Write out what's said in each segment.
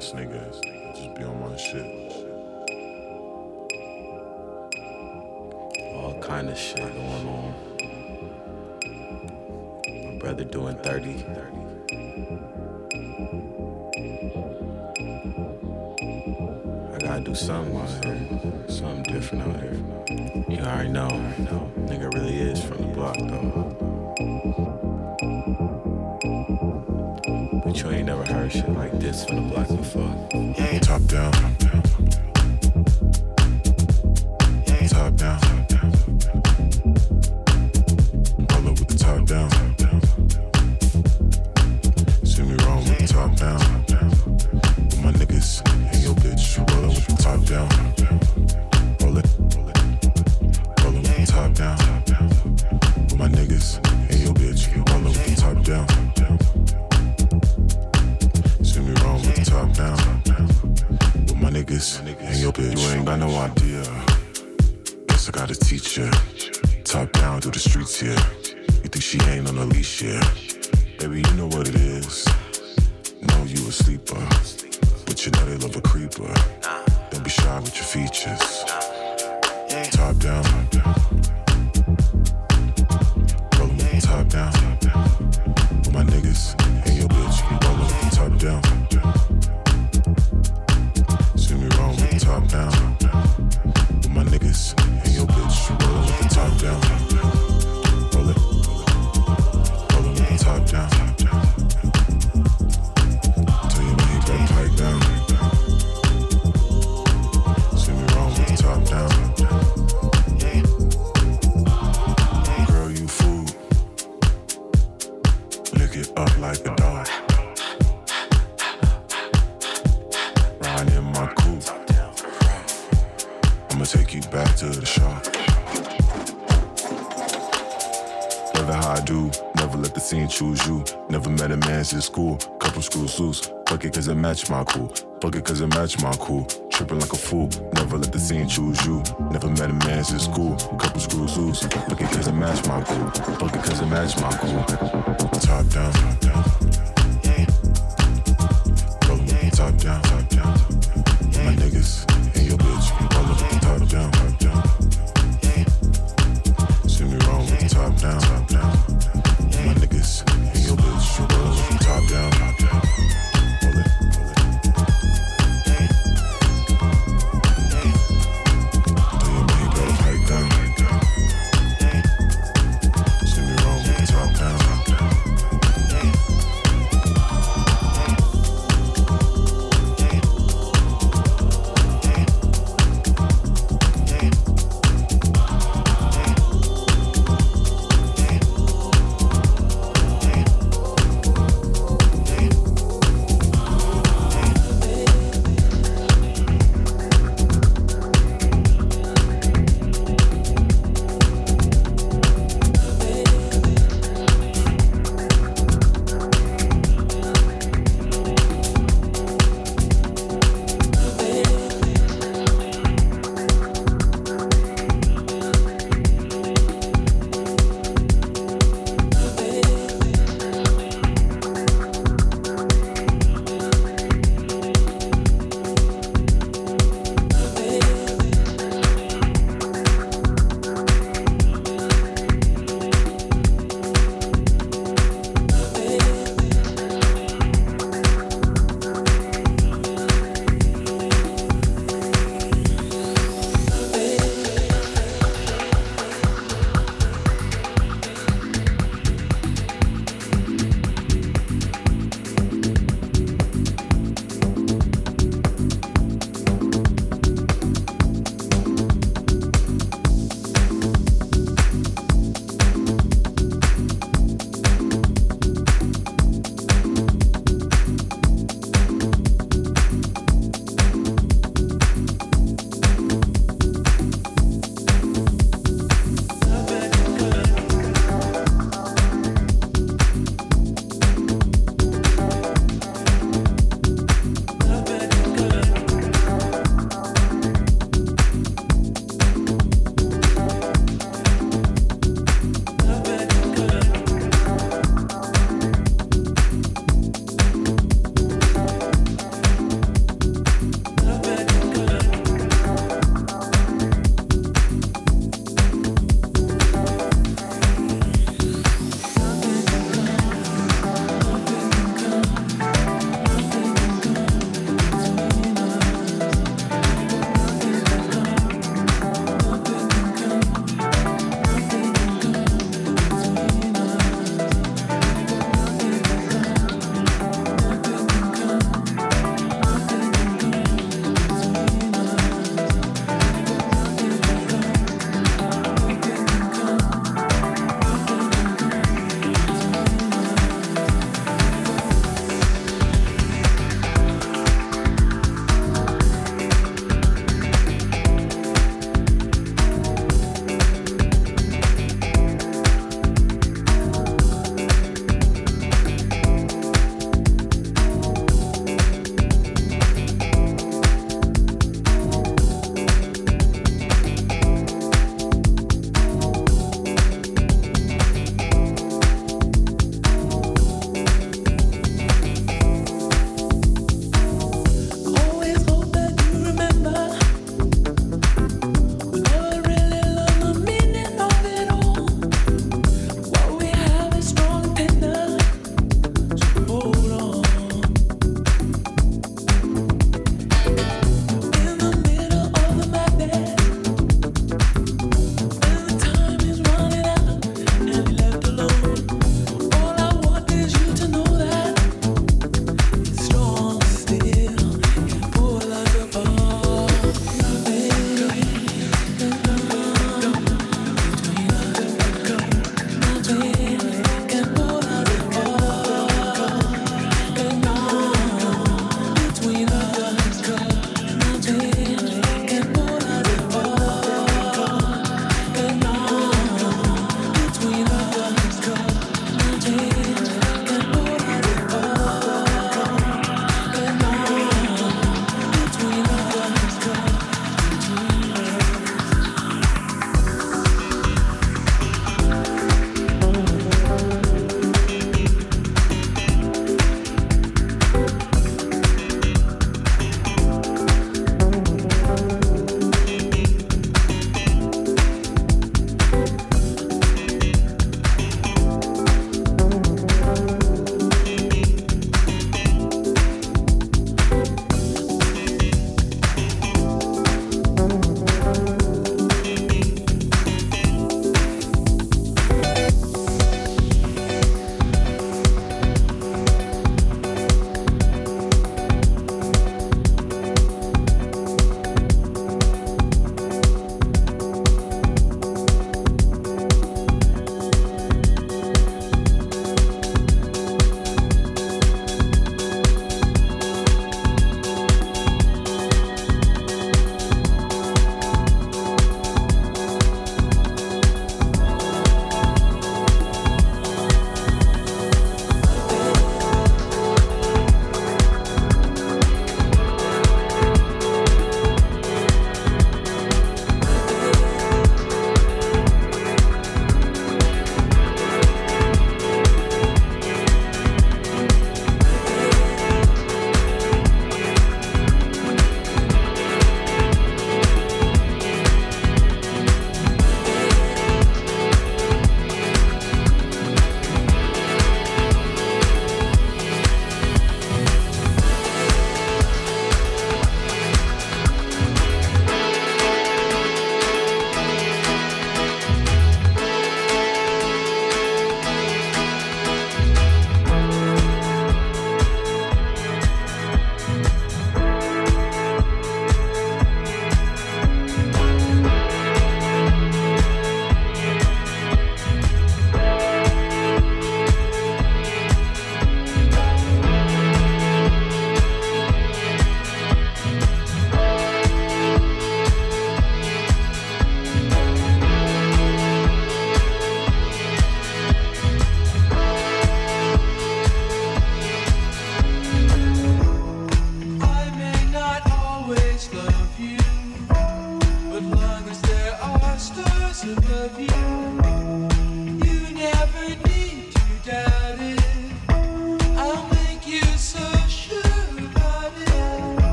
ass. Just be on my shit. All kind of shit going on. My brother doing 30. 30. I gotta do something out here. Something different out here. You already know. I already know. The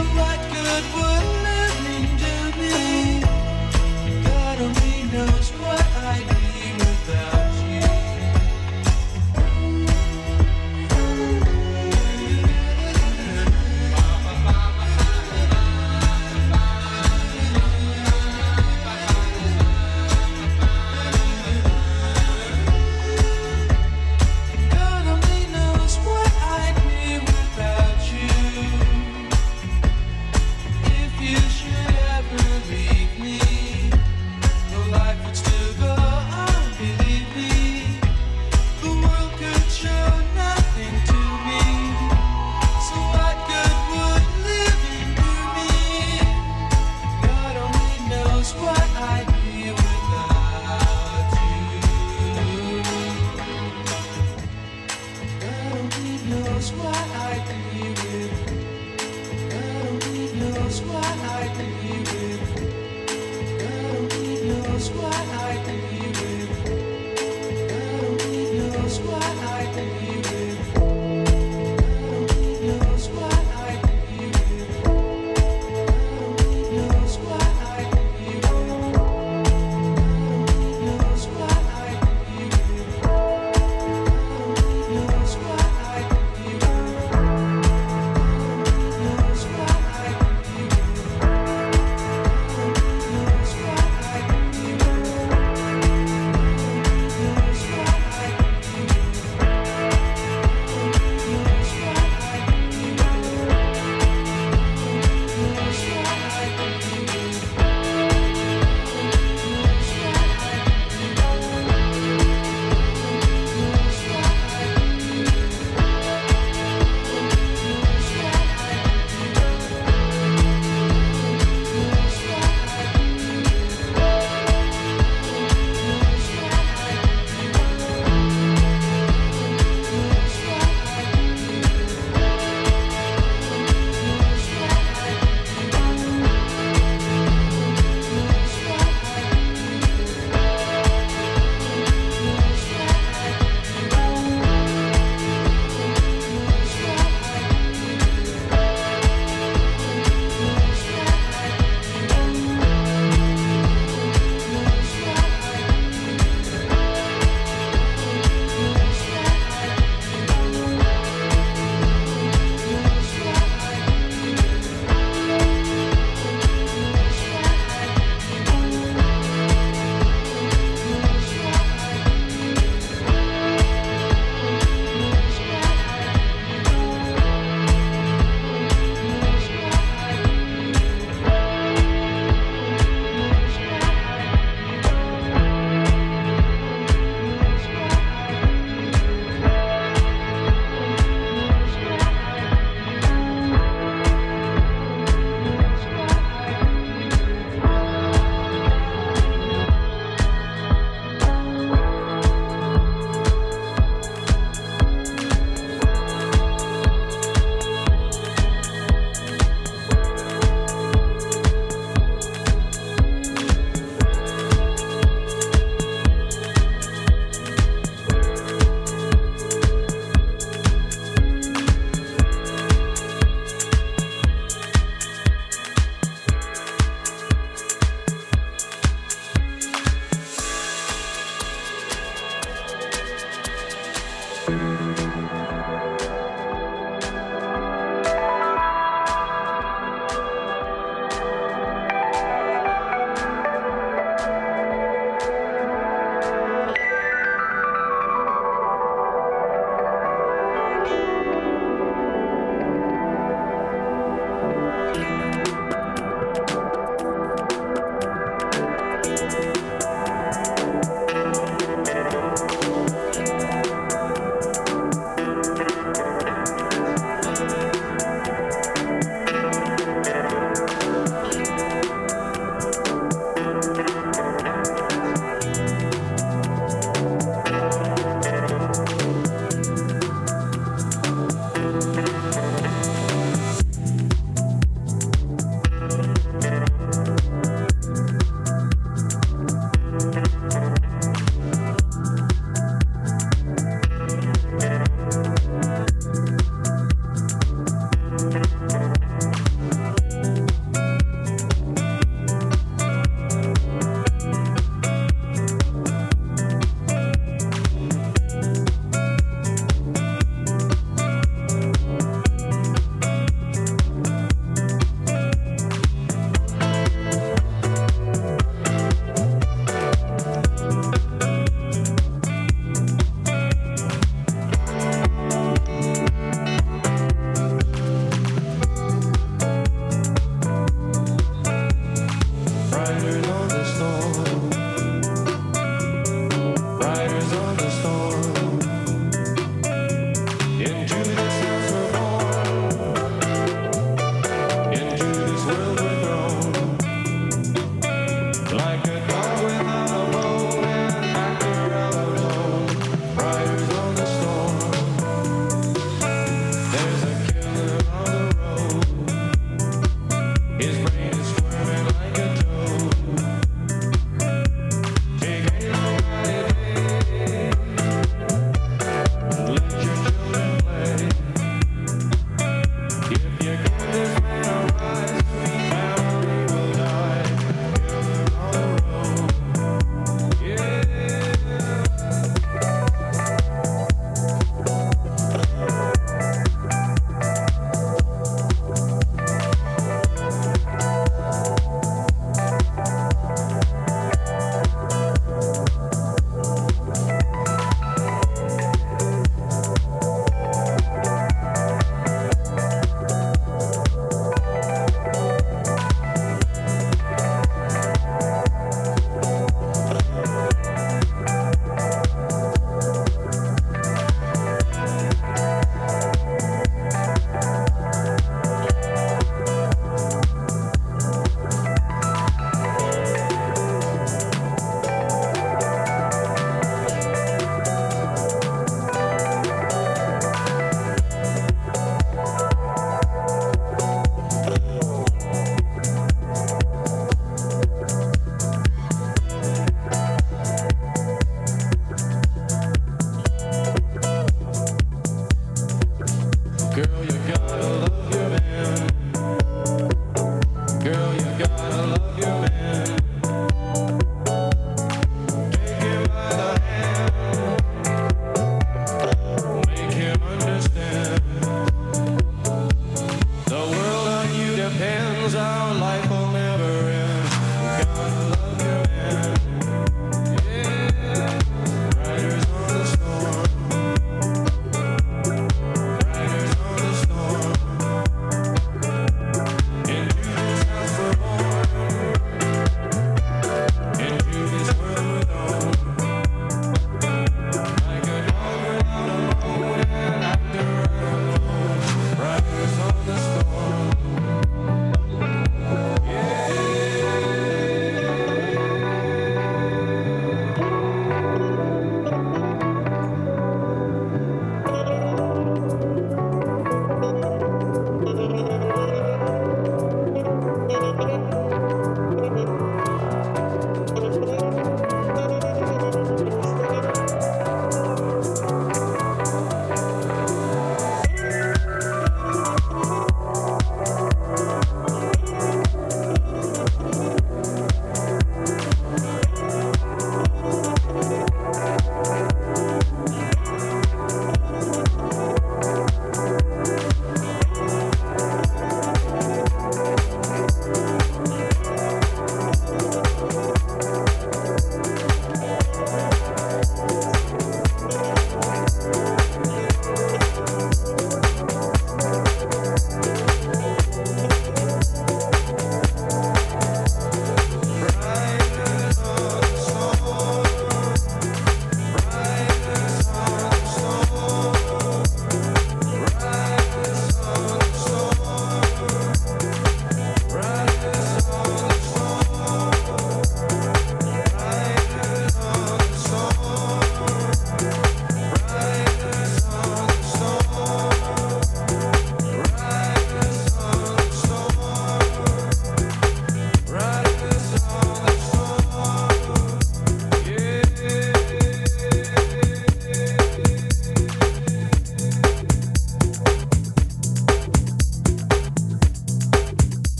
of what good would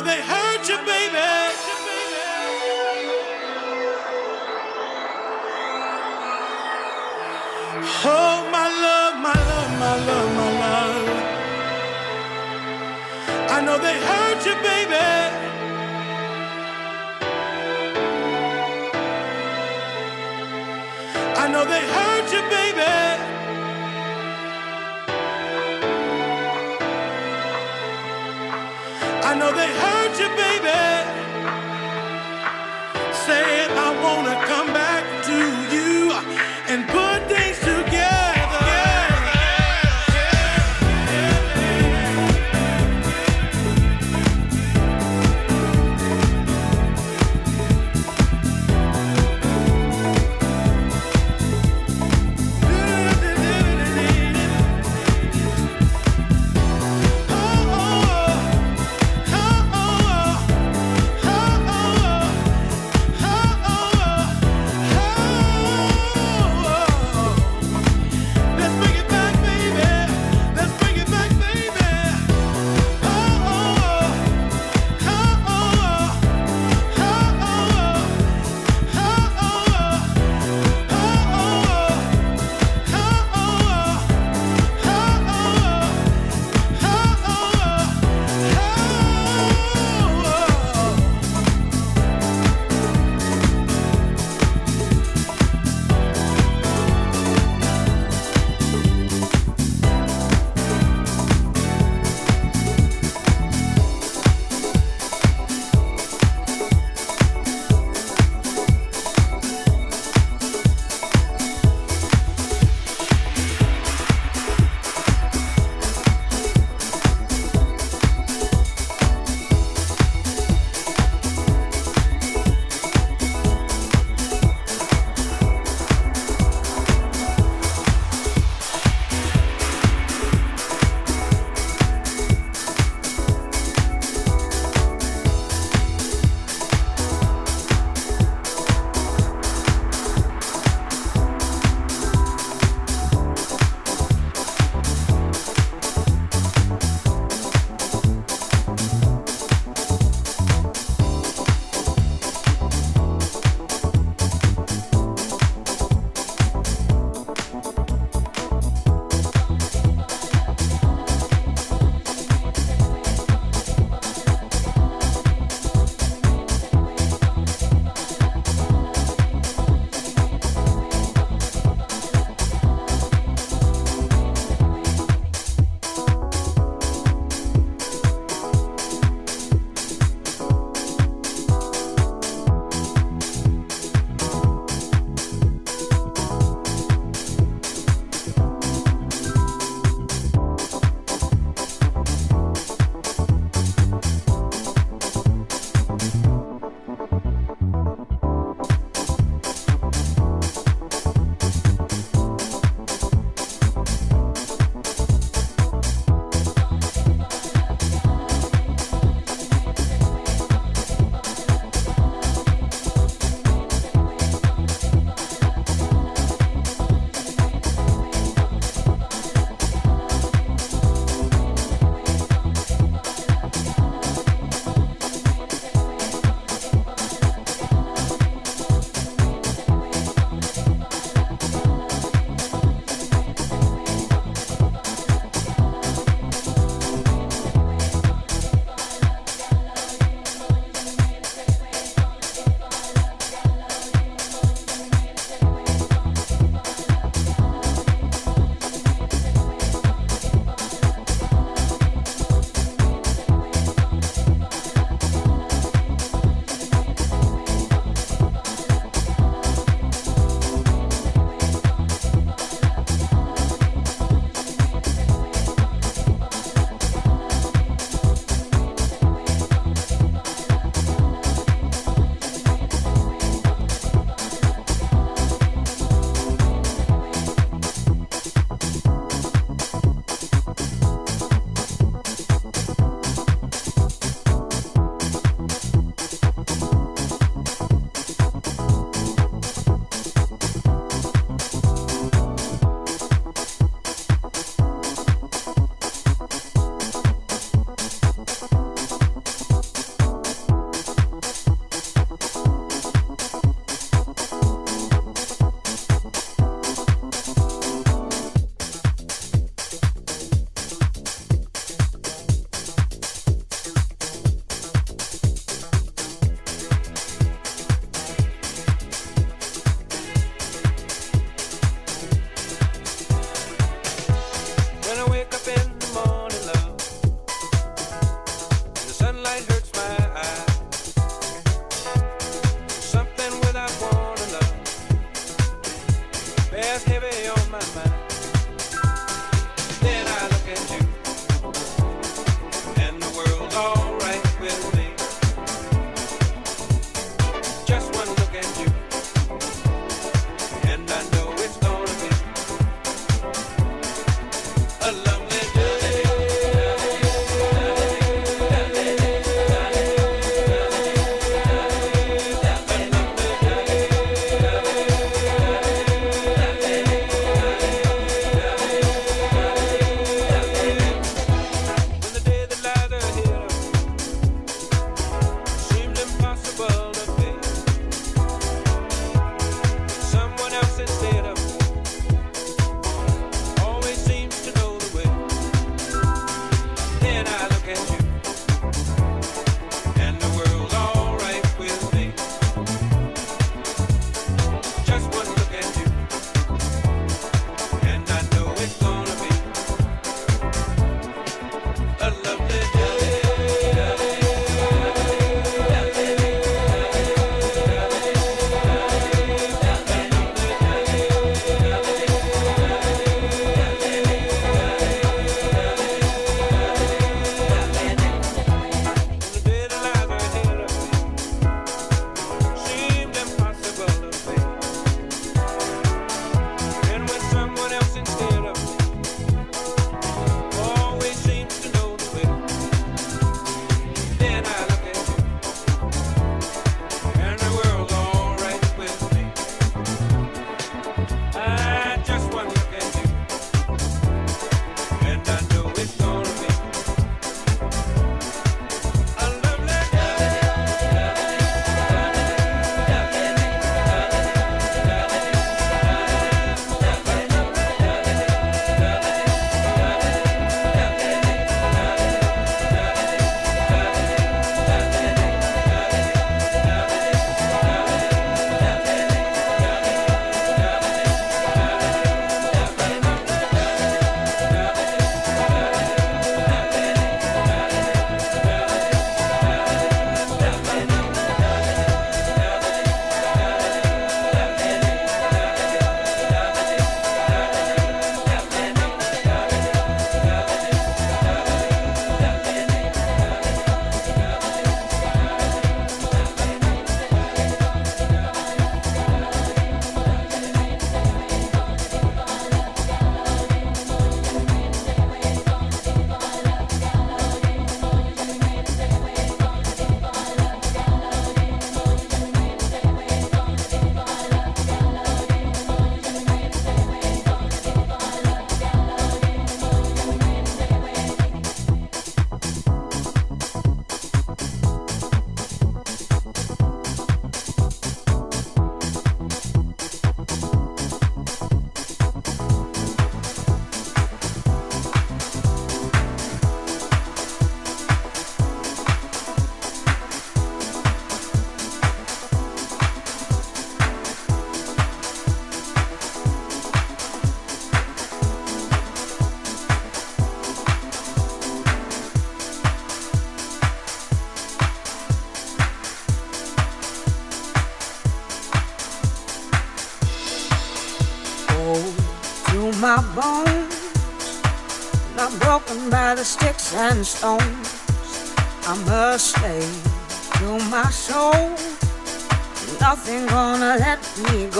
know they hurt you, baby. Oh, my love, my love, my love, my love. I know they hurt.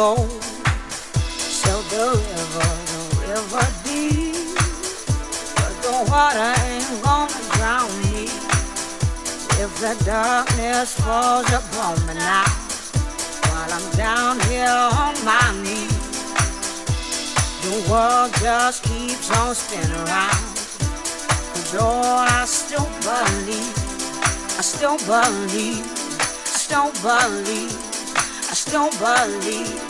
Go. So the river, the river deep, but the water ain't gonna drown me. If the darkness falls upon me now, while I'm down here on my knees. The world just keeps on spinning around. Though I still believe, I still believe, still believe, I still believe,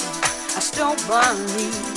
I still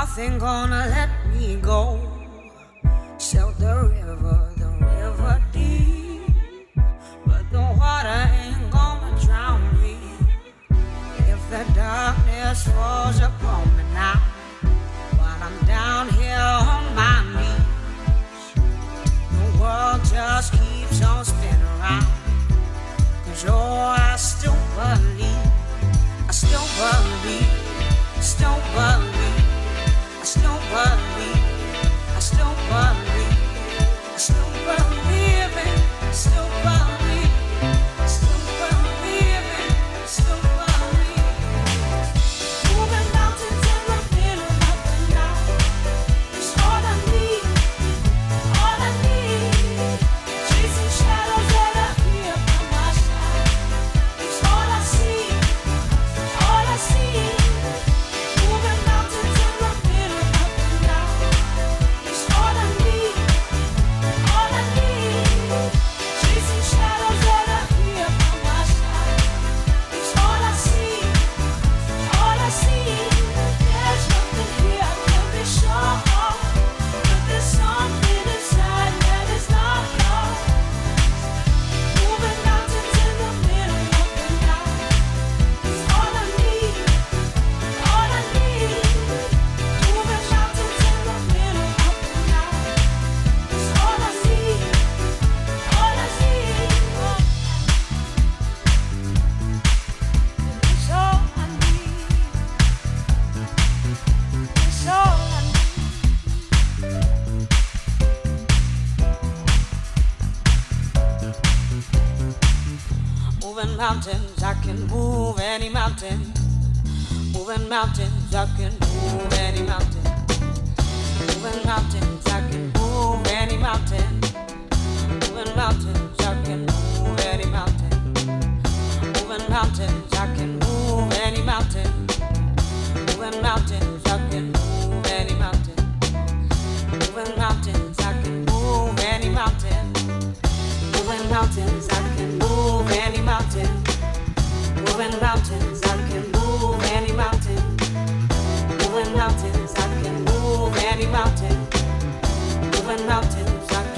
Nothing gonna let me go. Sail the river, the river deep, but the water ain't gonna drown me. If the darkness falls upon me now, while I'm down here on my knees, the world just keeps on spinning around. Cause oh, I still believe, I still believe, still believe, still I still I still believe mountains, I can move any mountain. Moving mountains, I can move any mountain. Moving mountains, I can move any mountain. Moving mountains, I can move any mountain. Moving mountains, I can move any mountain. Moving mountains, I can move any mountain. Moving mountains, I can move any mountain. Moving mountains, I can mountain. Moving mountains, I can move any mountain. Moving mountains, I can move any mountain. Moving mountains, I can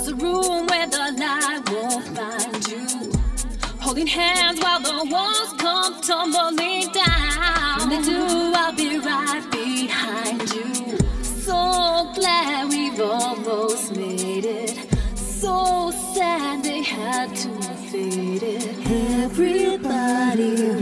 There's a room where the light will find you. Holding hands while the walls come tumbling down. When they do, I'll be right behind you. So glad we've almost made it. So sad they had to fade it. Everybody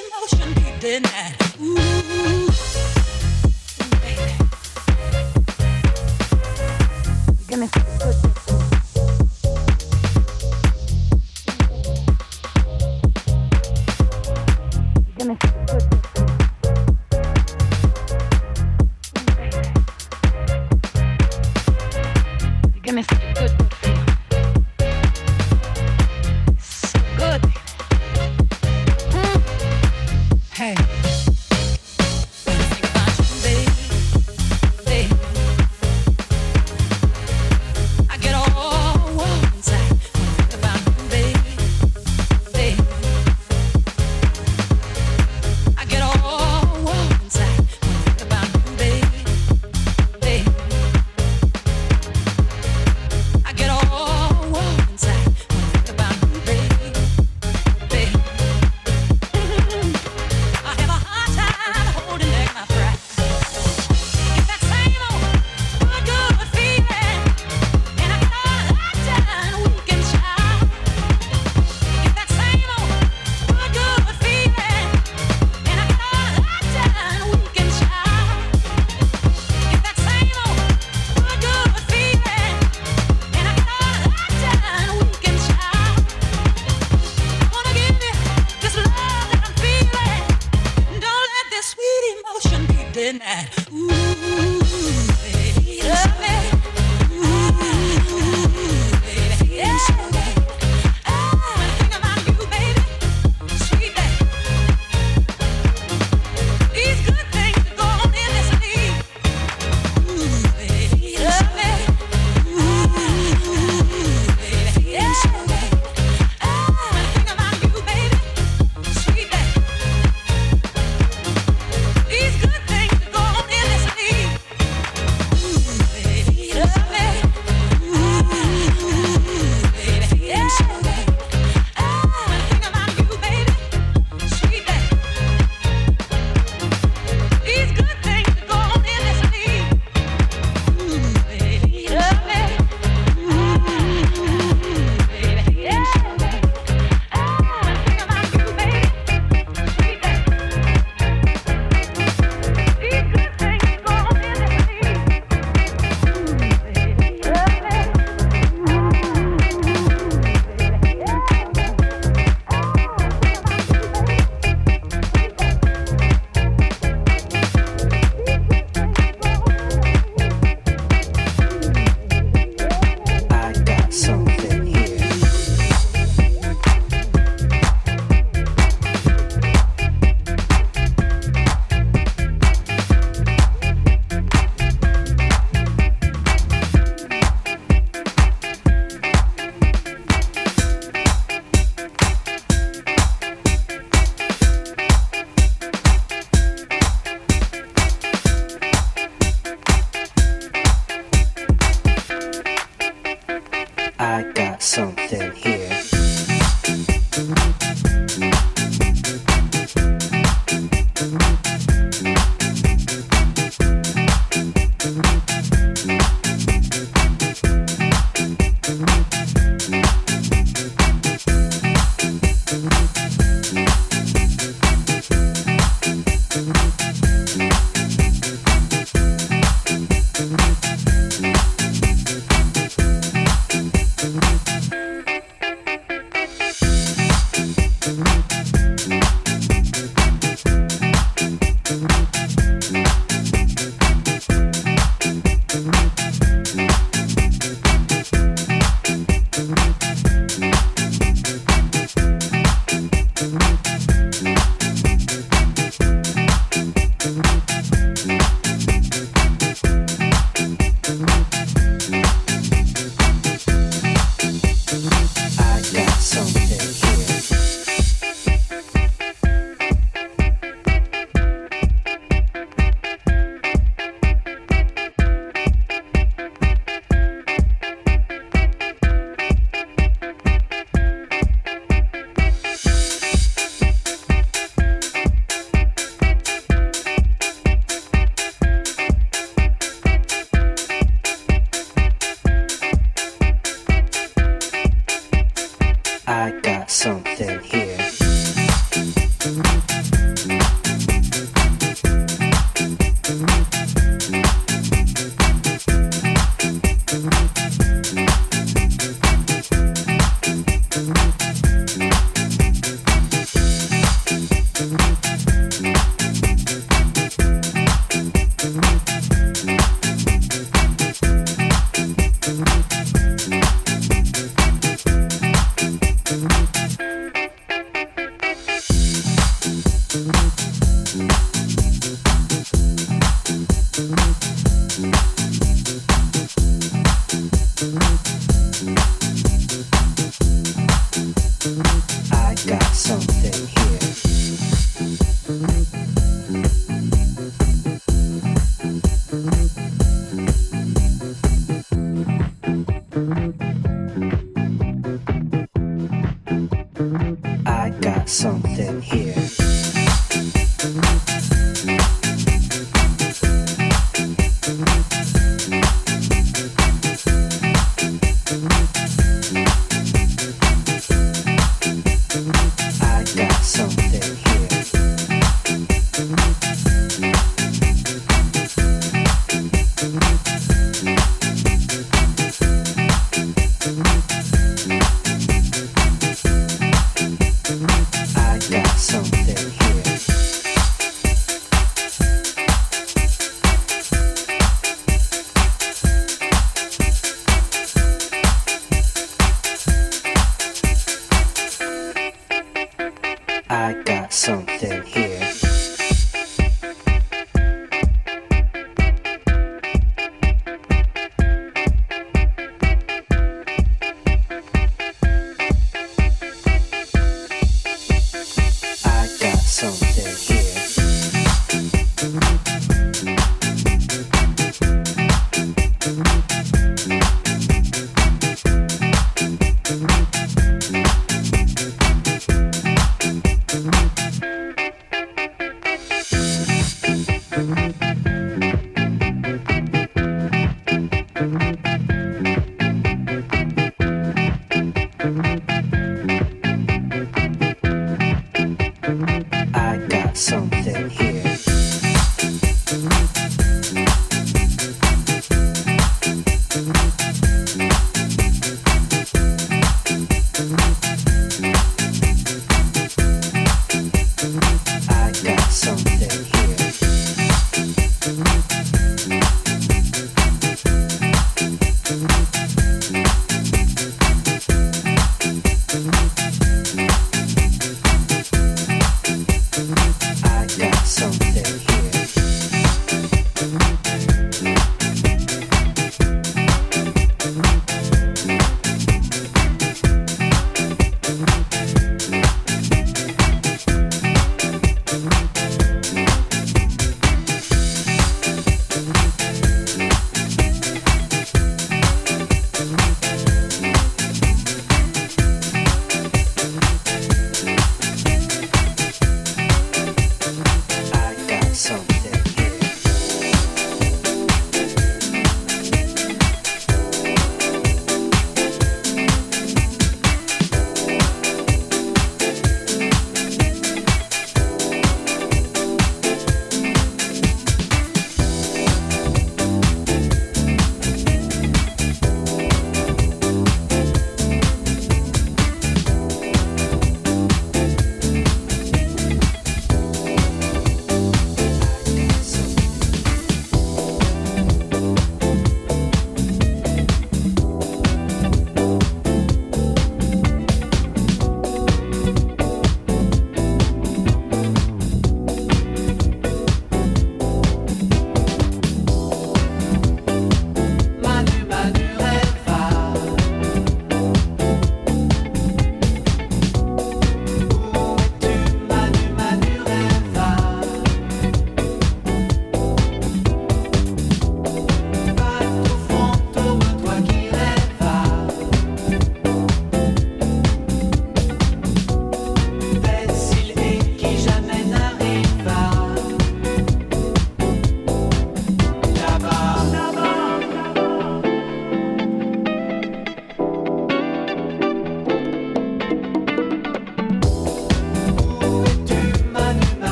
emotion be denied. Ooh,